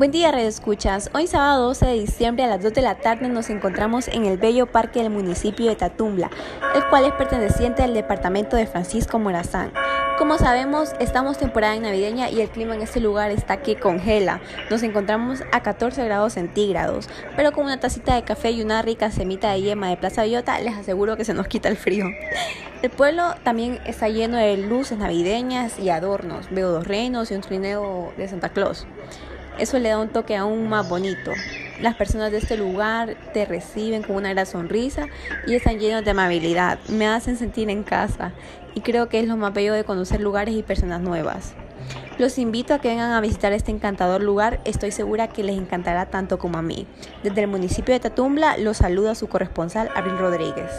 Buen día, Radio Escuchas. Hoy, sábado 12 de diciembre, a las 2 de la tarde, nos encontramos en el bello parque del municipio de Tatumbla, el cual es perteneciente al departamento de Francisco Morazán. Como sabemos, estamos temporada navideña y el clima en este lugar está que congela. Nos encontramos a 14 grados centígrados, pero con una tacita de café y una rica semita de yema de Plaza Villota, les aseguro que se nos quita el frío. El pueblo también está lleno de luces navideñas y adornos. Veo dos reinos y un trineo de Santa Claus. Eso le da un toque aún más bonito. Las personas de este lugar te reciben con una gran sonrisa y están llenos de amabilidad. Me hacen sentir en casa y creo que es lo más bello de conocer lugares y personas nuevas. Los invito a que vengan a visitar este encantador lugar, estoy segura que les encantará tanto como a mí. Desde el municipio de Tatumbla los saluda su corresponsal Abril Rodríguez.